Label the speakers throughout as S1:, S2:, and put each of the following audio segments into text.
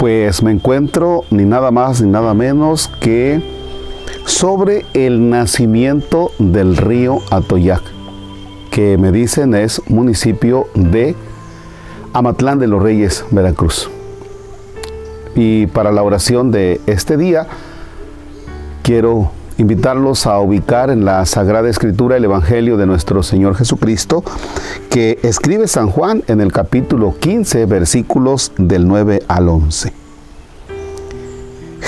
S1: Pues me encuentro ni nada más ni nada menos que sobre el nacimiento del río Atoyac, que me dicen es municipio de Amatlán de los Reyes, Veracruz. Y para la oración de este día, quiero invitarlos a ubicar en la Sagrada Escritura el Evangelio de nuestro Señor Jesucristo, que escribe San Juan en el capítulo 15, versículos del 9 al 11.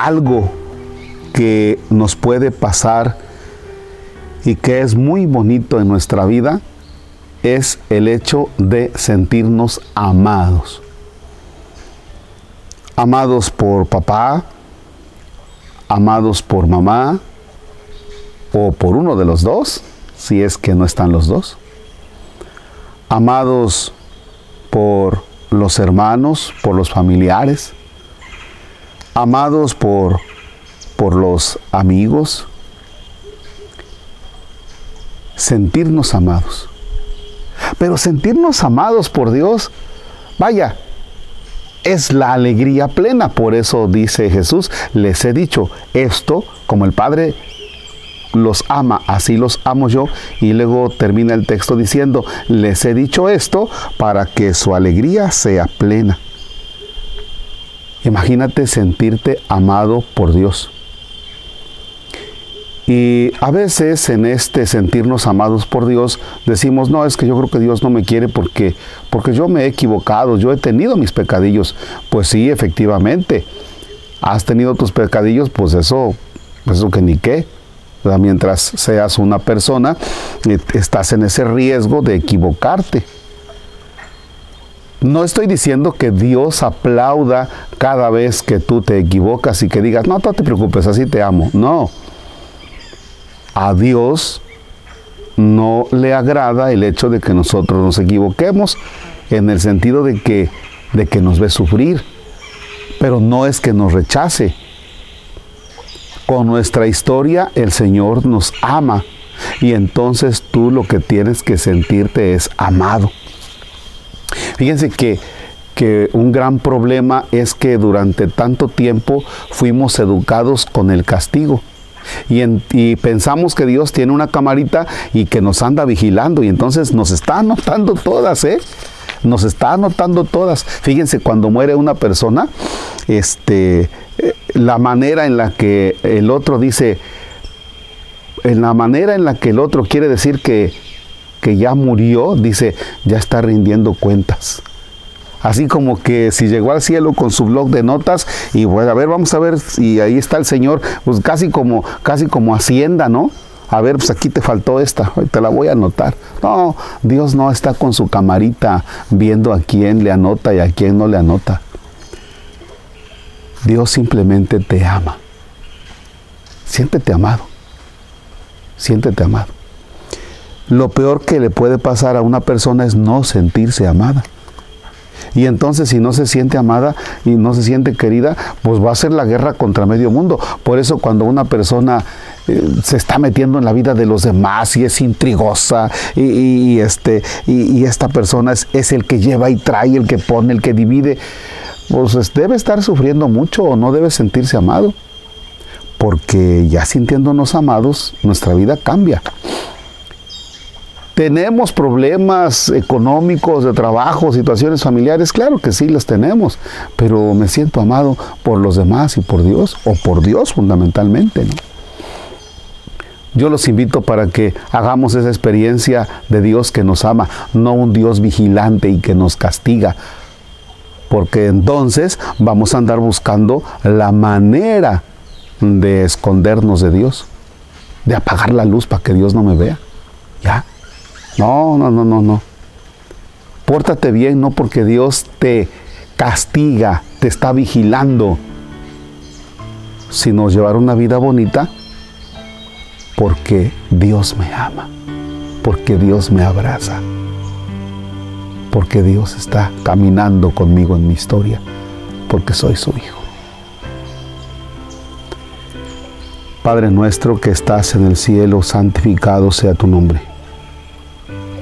S1: Algo que nos puede pasar y que es muy bonito en nuestra vida es el hecho de sentirnos amados. Amados por papá, amados por mamá o por uno de los dos, si es que no están los dos. Amados por los hermanos, por los familiares. Amados por, por los amigos. Sentirnos amados. Pero sentirnos amados por Dios, vaya, es la alegría plena. Por eso dice Jesús, les he dicho esto, como el Padre los ama, así los amo yo. Y luego termina el texto diciendo, les he dicho esto para que su alegría sea plena. Imagínate sentirte amado por Dios. Y a veces en este sentirnos amados por Dios decimos, no, es que yo creo que Dios no me quiere porque, porque yo me he equivocado, yo he tenido mis pecadillos. Pues sí, efectivamente, has tenido tus pecadillos, pues eso, eso que ni qué. Mientras seas una persona, eh, estás en ese riesgo de equivocarte. No estoy diciendo que Dios aplauda cada vez que tú te equivocas y que digas, no, no te preocupes, así te amo. No a Dios no le agrada el hecho de que nosotros nos equivoquemos en el sentido de que, de que nos ve sufrir, pero no es que nos rechace. Con nuestra historia el Señor nos ama y entonces tú lo que tienes que sentirte es amado. Fíjense que, que un gran problema es que durante tanto tiempo fuimos educados con el castigo. Y, pensamos que Dios tiene una camarita y que nos anda vigilando y entonces nos está anotando todas, ¿eh? Nos está anotando todas. Fíjense, cuando muere una persona, este, eh, la manera en la que el otro dice, en la manera en la que el otro quiere decir que, que ya murió, dice, ya está rindiendo cuentas así como que si llegó al cielo con su blog de notas y bueno, a ver, vamos a ver si ahí está el Señor, pues casi como, casi como hacienda, ¿no? A ver, pues aquí te faltó esta, te la voy a anotar. No, Dios no está con su camarita viendo a quién le anota y a quién no le anota. Dios simplemente te ama. Siéntete amado. Siéntete amado. Lo peor que le puede pasar a una persona es no sentirse amada. Y entonces si no se siente amada y no se siente querida, pues va a ser la guerra contra medio mundo. Por eso cuando una persona eh, se está metiendo en la vida de los demás y es intrigosa y, este, y, esta persona es, es, el que lleva y trae, el que pone, el que divide, pues debe estar sufriendo mucho o no debe sentirse amado. Porque ya sintiéndonos amados, nuestra vida cambia. ¿Tenemos problemas económicos, de trabajo, situaciones familiares? Claro que sí, las tenemos, pero me siento amado por los demás y por Dios, o por Dios fundamentalmente. Yo los invito para que hagamos esa experiencia de Dios que nos ama, no un Dios vigilante y que nos castiga, porque entonces vamos a andar buscando la manera de escondernos de Dios, de apagar la luz para que Dios no me vea. ¿Ya? No, no, no, no, no. Pórtate bien, no porque Dios te castiga, te está vigilando, sino llevar una vida bonita porque Dios me ama, porque Dios me abraza, porque Dios está caminando conmigo en mi historia, porque soy su hijo. Padre nuestro que estás en el cielo, santificado sea tu nombre.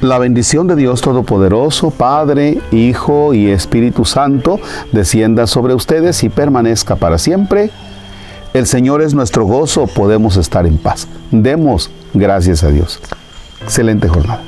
S1: La bendición de Dios Todopoderoso, Padre, Hijo y Espíritu Santo, descienda sobre ustedes y permanezca para siempre. El Señor es nuestro gozo, podemos estar en paz. Demos gracias a Dios. Excelente jornada.